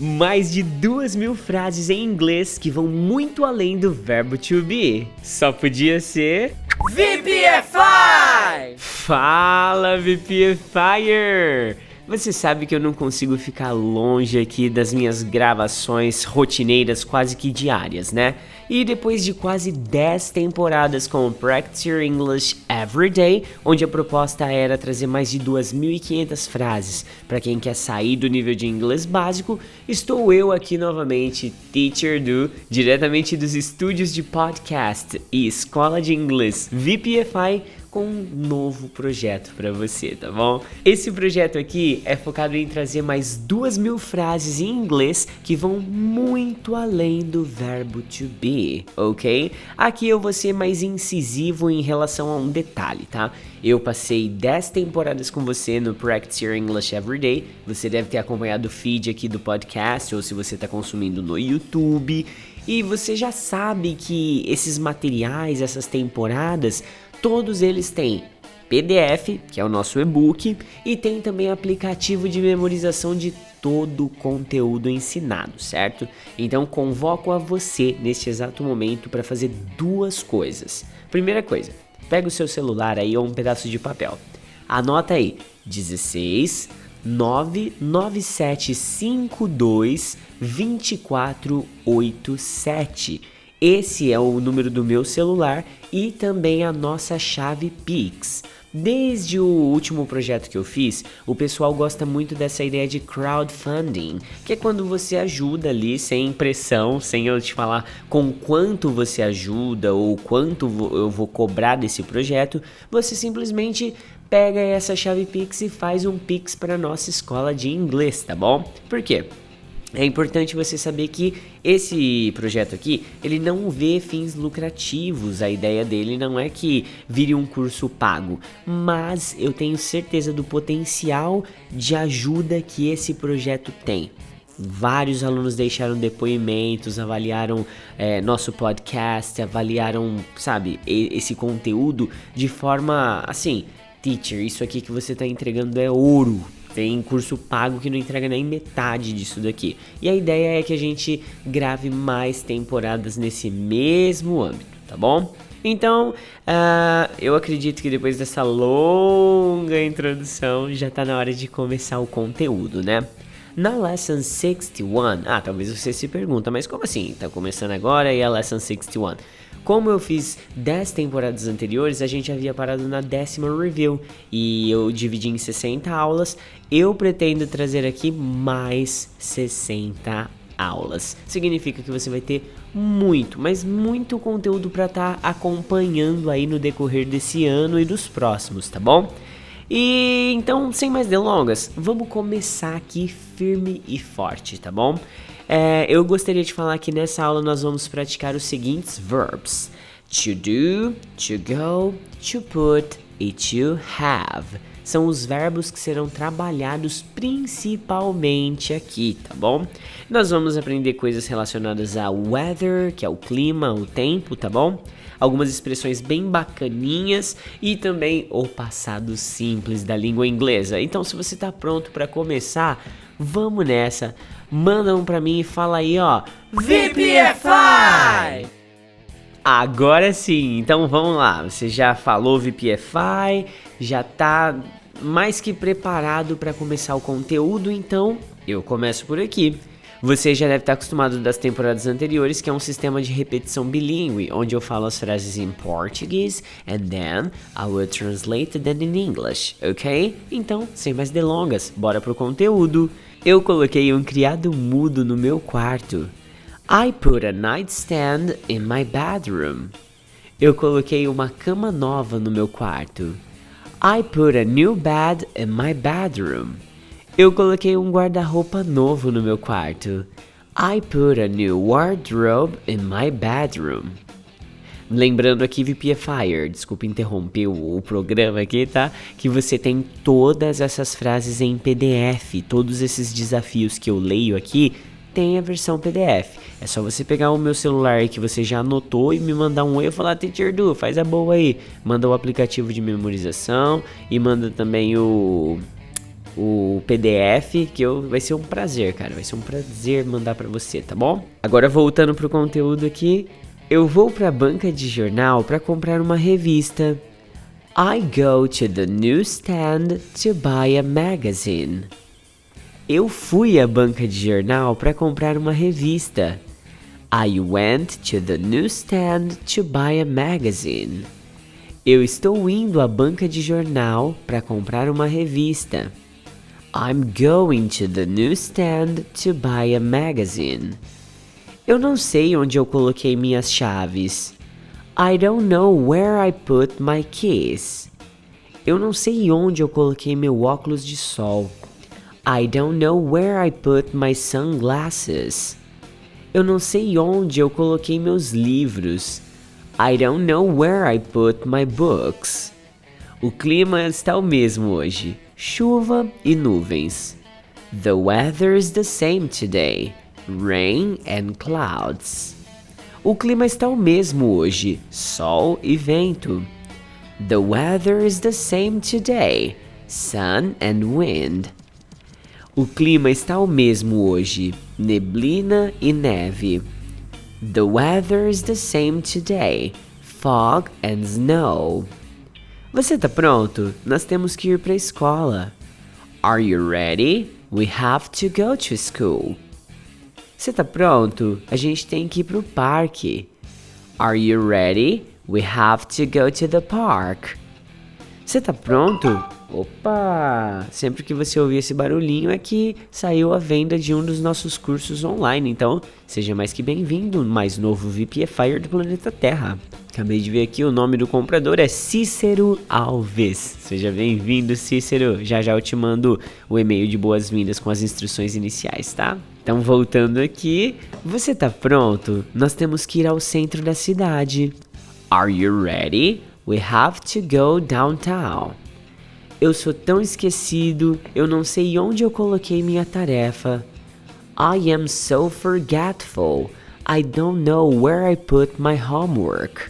mais de duas mil frases em inglês que vão muito além do verbo to be. Só podia ser. VPFI! Fala, VPFire! Você sabe que eu não consigo ficar longe aqui das minhas gravações rotineiras quase que diárias, né? E depois de quase 10 temporadas com Practice Your English Every Day, onde a proposta era trazer mais de 2.500 frases para quem quer sair do nível de inglês básico, estou eu aqui novamente, Teacher Do, diretamente dos estúdios de podcast e escola de inglês VPFI com um novo projeto para você, tá bom? Esse projeto aqui é focado em trazer mais duas mil frases em inglês que vão muito além do verbo to be, ok? Aqui eu vou ser mais incisivo em relação a um detalhe, tá? Eu passei 10 temporadas com você no Practice Your English Everyday. Você deve ter acompanhado o feed aqui do podcast ou se você está consumindo no YouTube. E você já sabe que esses materiais, essas temporadas, Todos eles têm PDF, que é o nosso e-book, e tem também aplicativo de memorização de todo o conteúdo ensinado, certo? Então convoco a você neste exato momento para fazer duas coisas. Primeira coisa, pega o seu celular aí ou um pedaço de papel. Anota aí 16 99752 2487 esse é o número do meu celular e também a nossa chave Pix. Desde o último projeto que eu fiz, o pessoal gosta muito dessa ideia de crowdfunding, que é quando você ajuda ali sem pressão, sem eu te falar com quanto você ajuda ou quanto eu vou cobrar desse projeto, você simplesmente pega essa chave Pix e faz um Pix para nossa escola de inglês, tá bom? Por quê? É importante você saber que esse projeto aqui, ele não vê fins lucrativos. A ideia dele não é que vire um curso pago, mas eu tenho certeza do potencial de ajuda que esse projeto tem. Vários alunos deixaram depoimentos, avaliaram é, nosso podcast, avaliaram, sabe, esse conteúdo de forma assim, teacher, isso aqui que você está entregando é ouro tem curso pago que não entrega nem metade disso daqui. E a ideia é que a gente grave mais temporadas nesse mesmo âmbito, tá bom? Então, uh, eu acredito que depois dessa longa introdução já tá na hora de começar o conteúdo, né? Na Lesson 61, ah, talvez você se pergunta, mas como assim? Tá começando agora e a Lesson 61? Como eu fiz 10 temporadas anteriores, a gente havia parado na décima review e eu dividi em 60 aulas. Eu pretendo trazer aqui mais 60 aulas. Significa que você vai ter muito, mas muito conteúdo para estar tá acompanhando aí no decorrer desse ano e dos próximos, tá bom? E então, sem mais delongas, vamos começar aqui firme e forte, tá bom? É, eu gostaria de falar que nessa aula nós vamos praticar os seguintes verbs: to do, to go, to put e to have. São os verbos que serão trabalhados principalmente aqui, tá bom? Nós vamos aprender coisas relacionadas ao weather, que é o clima, o tempo, tá bom? Algumas expressões bem bacaninhas e também o passado simples da língua inglesa. Então, se você está pronto para começar, vamos nessa manda um pra mim e fala aí, ó. VPFI! Agora sim, então vamos lá. Você já falou VPFI, já tá mais que preparado para começar o conteúdo, então eu começo por aqui. Você já deve estar acostumado das temporadas anteriores, que é um sistema de repetição bilíngue, onde eu falo as frases em português and then I will translate them in English, ok? Então, sem mais delongas, bora pro conteúdo. Eu coloquei um criado mudo no meu quarto. I put a nightstand in my bedroom. Eu coloquei uma cama nova no meu quarto. I put a new bed in my bedroom. Eu coloquei um guarda-roupa novo no meu quarto. I put a new wardrobe in my bedroom. Lembrando aqui, VPFire, desculpa interromper o, o, programa aqui, tá? Que você tem todas essas frases em PDF, todos esses desafios que eu leio aqui tem a versão PDF. É só você pegar o meu celular que você já anotou e me mandar um oi e falar, Teacher Du, faz a boa aí. Manda o aplicativo de memorização e manda também o o PDF, que eu, vai ser um prazer, cara. Vai ser um prazer mandar para você, tá bom? Agora voltando pro conteúdo aqui, eu vou pra banca de jornal para comprar uma revista. I go to the newsstand to buy a magazine. Eu fui à banca de jornal para comprar uma revista. I went to the newsstand to buy a magazine. Eu estou indo à banca de jornal para comprar uma revista. I'm going to the newsstand to buy a magazine. Eu não sei onde eu coloquei minhas chaves. I don't know where I put my keys. Eu não sei onde eu coloquei meu óculos de sol. I don't know where I put my sunglasses. Eu não sei onde eu coloquei meus livros. I don't know where I put my books. O clima está o mesmo hoje: chuva e nuvens. The weather is the same today: rain and clouds. O clima está o mesmo hoje: sol e vento. The weather is the same today: sun and wind. O clima está o mesmo hoje: neblina e neve. The weather is the same today: fog and snow. Você tá pronto? Nós temos que ir para a escola. Are you ready? We have to go to school. Você tá pronto? A gente tem que ir pro parque. Are you ready? We have to go to the park. Você tá pronto? Opa! Sempre que você ouvir esse barulhinho é que saiu a venda de um dos nossos cursos online, então seja mais que bem-vindo, mais novo VPFire do planeta Terra. Acabei de ver aqui, o nome do comprador é Cícero Alves. Seja bem-vindo, Cícero. Já já eu te mando o e-mail de boas-vindas com as instruções iniciais, tá? Então, voltando aqui, você tá pronto? Nós temos que ir ao centro da cidade. Are you ready? We have to go downtown. Eu sou tão esquecido, eu não sei onde eu coloquei minha tarefa. I am so forgetful. I don't know where I put my homework.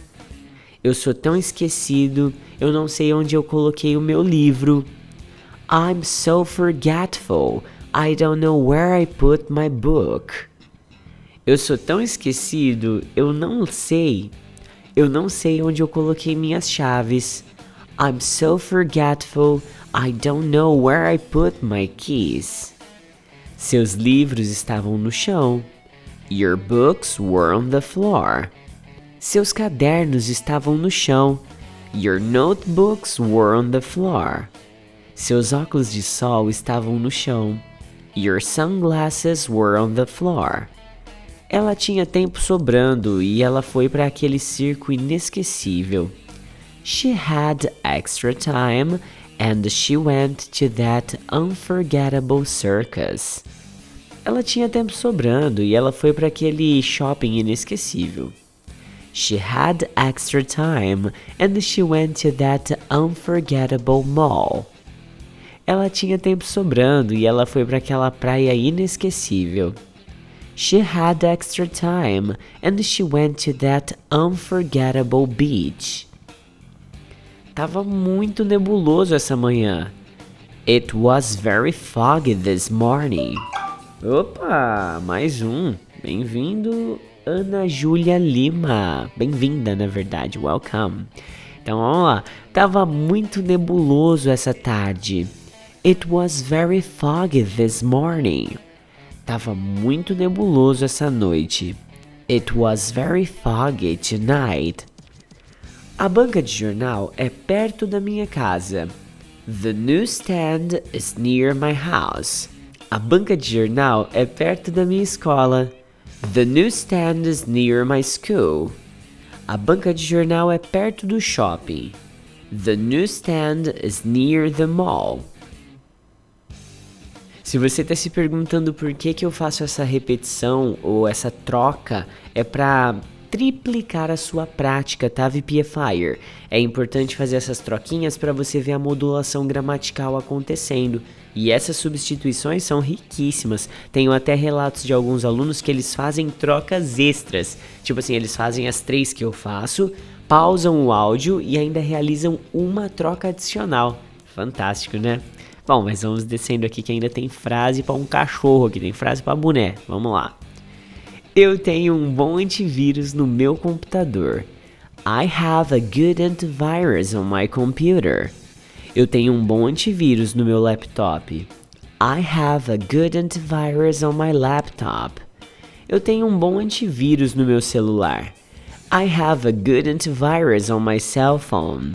Eu sou tão esquecido, eu não sei onde eu coloquei o meu livro. I'm so forgetful. I don't know where I put my book. Eu sou tão esquecido, eu não sei eu não sei onde eu coloquei minhas chaves. I'm so forgetful. I don't know where I put my keys. Seus livros estavam no chão. Your books were on the floor. Seus cadernos estavam no chão. Your notebooks were on the floor. Seus óculos de sol estavam no chão. Your sunglasses were on the floor. Ela tinha tempo sobrando e ela foi para aquele circo inesquecível. She had extra time and she went to that unforgettable circus. Ela tinha tempo sobrando e ela foi para aquele shopping inesquecível. She had extra time and she went to that unforgettable mall. Ela tinha tempo sobrando e ela foi para aquela praia inesquecível. She had extra time and she went to that unforgettable beach. Tava muito nebuloso essa manhã. It was very foggy this morning. Opa, mais um. Bem-vindo, Ana Júlia Lima. Bem-vinda, na verdade. Welcome. Então vamos lá. Tava muito nebuloso essa tarde. It was very foggy this morning. Tava muito nebuloso essa noite. It was very foggy tonight. A banca de jornal é perto da minha casa. The newsstand is near my house. A banca de jornal é perto da minha escola. The newsstand is near my school. A banca de jornal é perto do shopping. The newsstand is near the mall. Se você está se perguntando por que, que eu faço essa repetição ou essa troca, é para triplicar a sua prática, tá, VPFire? É importante fazer essas troquinhas para você ver a modulação gramatical acontecendo. E essas substituições são riquíssimas. Tenho até relatos de alguns alunos que eles fazem trocas extras. Tipo assim, eles fazem as três que eu faço, pausam o áudio e ainda realizam uma troca adicional. Fantástico, né? Bom, mas vamos descendo aqui que ainda tem frase para um cachorro aqui, tem frase para boné. Vamos lá. Eu tenho um bom antivírus no meu computador. I have a good antivirus on my computer. Eu tenho um bom antivírus no meu laptop. I have a good antivirus on my laptop. Eu tenho um bom antivírus no meu celular. I have a good antivirus on my cell phone.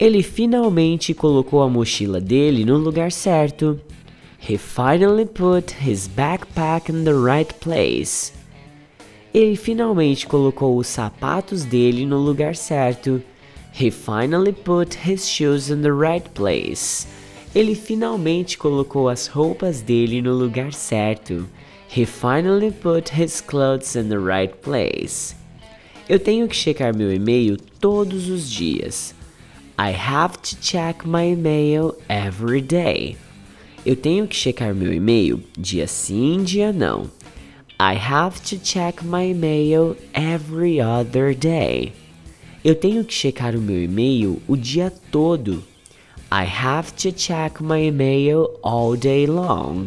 Ele finalmente colocou a mochila dele no lugar certo. He finally put his backpack in the right place. Ele finalmente colocou os sapatos dele no lugar certo. He finally put his shoes in the right place. Ele finalmente colocou as roupas dele no lugar certo. He finally put his clothes in the right place. Eu tenho que checar meu e-mail todos os dias. I have to check my email every day. Eu tenho que checar meu e-mail dia sim, dia não. I have to check my email every other day. Eu tenho que checar o meu e-mail o dia todo. I have to check my email all day long.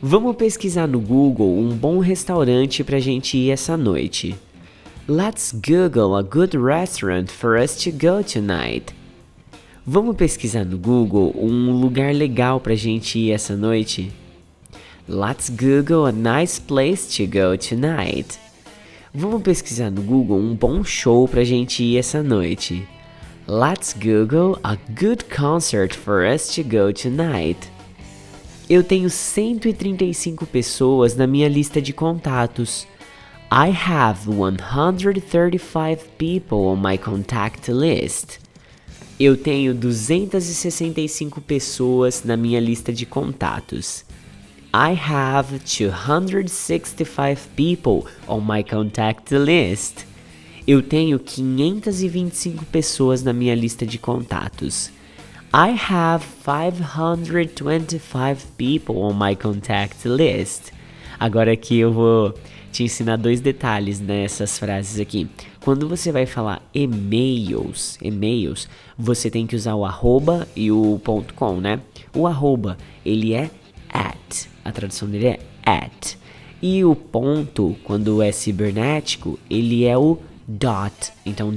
Vamos pesquisar no Google um bom restaurante para a gente ir essa noite. Let's Google a good restaurant for us to go tonight. Vamos pesquisar no Google um lugar legal para a gente ir essa noite. Let's Google a nice place to go tonight. Vamos pesquisar no Google um bom show pra gente ir essa noite. Let's Google a good concert for us to go tonight. Eu tenho 135 pessoas na minha lista de contatos. I have 135 people on my contact list. Eu tenho 265 pessoas na minha lista de contatos. I have 265 people on my contact list. Eu tenho 525 pessoas na minha lista de contatos. I have 525 people on my contact list. Agora aqui eu vou te ensinar dois detalhes nessas frases aqui. Quando você vai falar e-mails, e-mails, você tem que usar o arroba e o ponto .com, né? O arroba, ele é at. A tradução dele é at. E o ponto, quando é cibernético, ele é o dot. Então,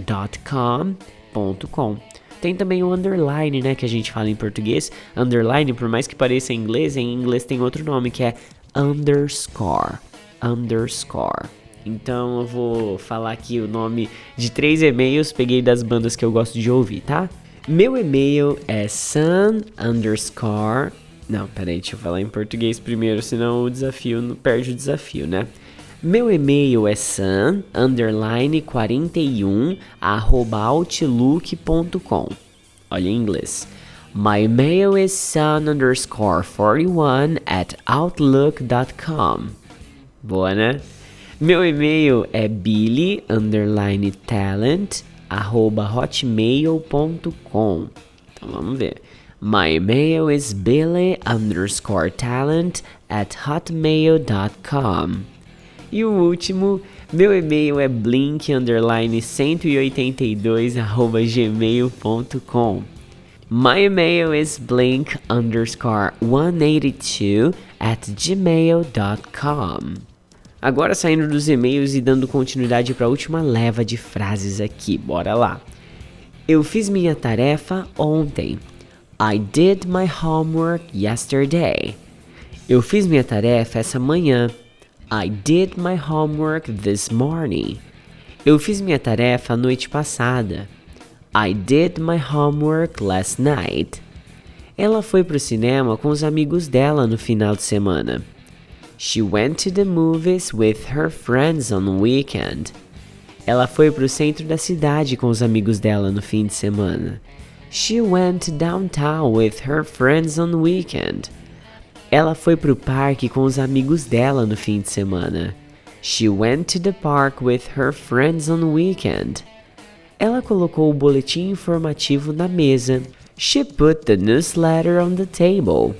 .com, ponto .com. Tem também o underline, né, que a gente fala em português. Underline, por mais que pareça em inglês, em inglês tem outro nome que é underscore. Underscore. Então eu vou falar aqui o nome de três e-mails, peguei das bandas que eu gosto de ouvir, tá? Meu e-mail é sun underscore não, peraí, deixa eu falar em português primeiro, senão o desafio não perde o desafio, né? Meu e-mail é sun underline 41 arroba outlook.com. Olha em inglês. My email is sun underscore 41 at outlook.com. Boa, né? Meu e-mail é billy underline talent arroba hotmail.com. Então vamos ver. My email is billy underscore talent at hotmail.com. E o último, meu e-mail é blink underline 182 arroba gmail.com. My email is blink underscore 182 at gmail.com. Agora saindo dos e-mails e dando continuidade para a última leva de frases aqui, bora lá. Eu fiz minha tarefa ontem. I did my homework yesterday. Eu fiz minha tarefa essa manhã. I did my homework this morning. Eu fiz minha tarefa a noite passada. I did my homework last night. Ela foi pro cinema com os amigos dela no final de semana. She went to the movies with her friends on the weekend. Ela foi pro centro da cidade com os amigos dela no fim de semana. She went downtown with her friends on the weekend. Ela foi pro parque com os amigos dela no fim de semana. She went to the park with her friends on the weekend. Ela colocou o boletim informativo na mesa. She put the newsletter on the table.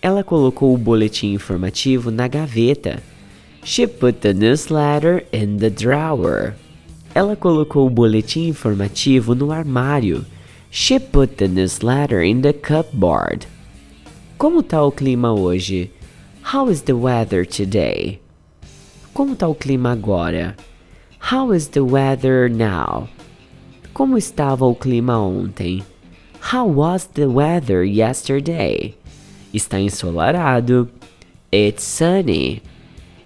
Ela colocou o boletim informativo na gaveta. She put the newsletter in the drawer. Ela colocou o boletim informativo no armário. She put the newsletter in the cupboard. Como tá o clima hoje? How is the weather today? Como tá o clima agora? How is the weather now? Como estava o clima ontem? How was the weather yesterday? Está ensolarado. It's sunny.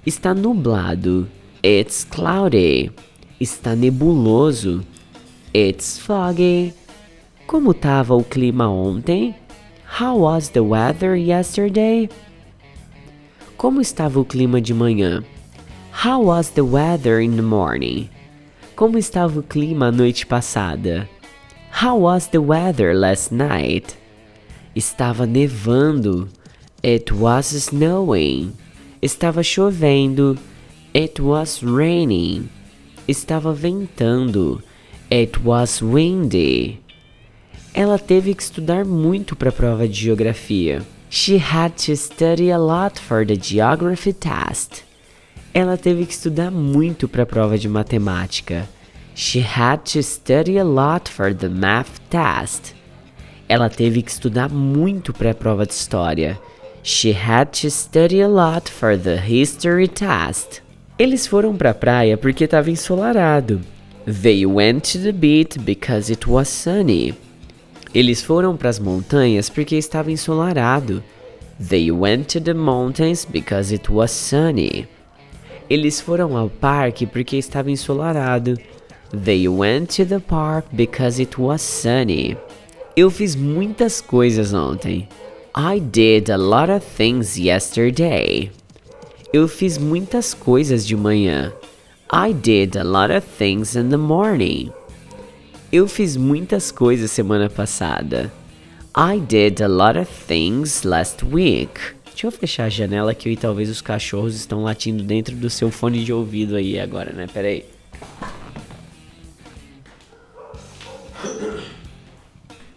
Está nublado. It's cloudy. Está nebuloso. It's foggy. Como estava o clima ontem? How was the weather yesterday? Como estava o clima de manhã? How was the weather in the morning? Como estava o clima a noite passada? How was the weather last night? Estava nevando. It was snowing. Estava chovendo. It was raining. Estava ventando. It was windy. Ela teve que estudar muito para a prova de geografia. She had to study a lot for the geography test. Ela teve que estudar muito para a prova de matemática. She had to study a lot for the math test. Ela teve que estudar muito para a prova de história. She had to study a lot for the history test. Eles foram para a praia porque estava ensolarado. They went to the beach because it was sunny. Eles foram para as montanhas porque estava ensolarado. They went to the mountains because it was sunny. Eles foram ao parque porque estava ensolarado. They went to the park because it was sunny. Eu fiz muitas coisas ontem. I did a lot of things yesterday. Eu fiz muitas coisas de manhã. I did a lot of things in the morning. Eu fiz muitas coisas semana passada. I did a lot of things last week. Deixa eu fechar a janela aqui e talvez os cachorros estão latindo dentro do seu fone de ouvido aí agora, né? Pera aí.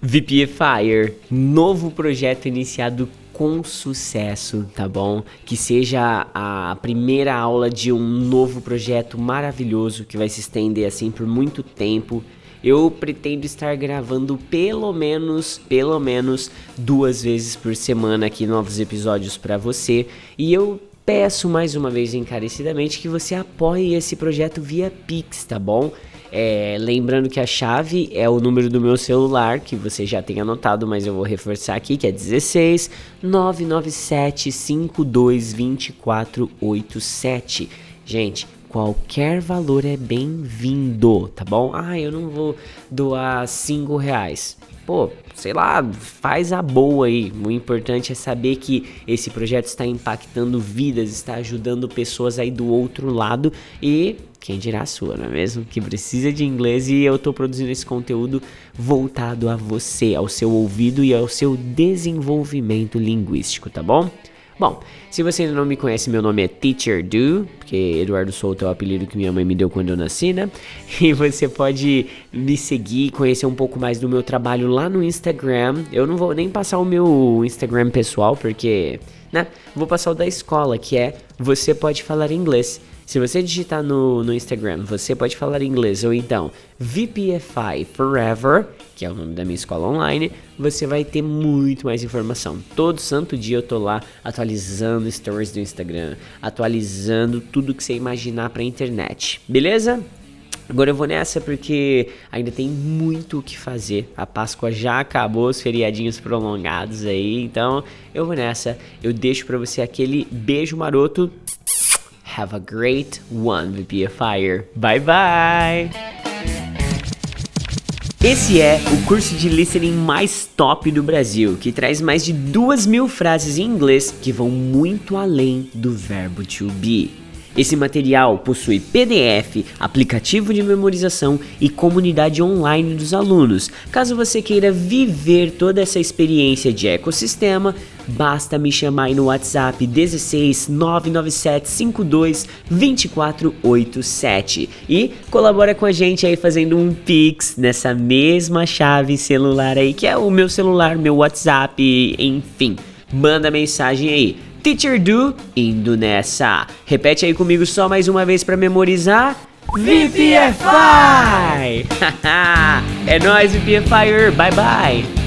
VPFire, novo projeto iniciado com sucesso, tá bom? Que seja a primeira aula de um novo projeto maravilhoso que vai se estender assim por muito tempo eu pretendo estar gravando pelo menos, pelo menos duas vezes por semana aqui novos episódios para você. E eu peço mais uma vez encarecidamente que você apoie esse projeto via Pix, tá bom? É, lembrando que a chave é o número do meu celular, que você já tem anotado, mas eu vou reforçar aqui, que é 16 997 52 2487. Gente, Qualquer valor é bem-vindo, tá bom? Ah, eu não vou doar 5 reais. Pô, sei lá, faz a boa aí. O importante é saber que esse projeto está impactando vidas, está ajudando pessoas aí do outro lado e quem dirá a sua, não é mesmo? Que precisa de inglês e eu estou produzindo esse conteúdo voltado a você, ao seu ouvido e ao seu desenvolvimento linguístico, tá bom? Bom, se você ainda não me conhece, meu nome é Teacher Do, porque Eduardo Souto é o apelido que minha mãe me deu quando eu nasci, né? E você pode me seguir, conhecer um pouco mais do meu trabalho lá no Instagram. Eu não vou nem passar o meu Instagram pessoal, porque, né? Vou passar o da escola, que é Você Pode Falar Inglês. Se você digitar no, no Instagram, você pode falar inglês, ou então VPFI Forever, que é o nome da minha escola online, você vai ter muito mais informação. Todo santo dia eu tô lá atualizando stories do Instagram, atualizando tudo que você imaginar pra internet. Beleza? Agora eu vou nessa porque ainda tem muito o que fazer. A Páscoa já acabou, os feriadinhos prolongados aí. Então eu vou nessa. Eu deixo para você aquele beijo maroto. Have a great one, VPFire. Bye bye! Esse é o curso de listening mais top do Brasil, que traz mais de duas mil frases em inglês que vão muito além do verbo to be. Esse material possui PDF, aplicativo de memorização e comunidade online dos alunos. Caso você queira viver toda essa experiência de ecossistema, basta me chamar aí no WhatsApp 16 997 52 2487 e colabora com a gente aí fazendo um Pix nessa mesma chave celular aí, que é o meu celular, meu WhatsApp, enfim. Manda mensagem aí Teacher Do indo nessa. Repete aí comigo só mais uma vez para memorizar. VPFI! é nóis, VPFIer! Bye bye!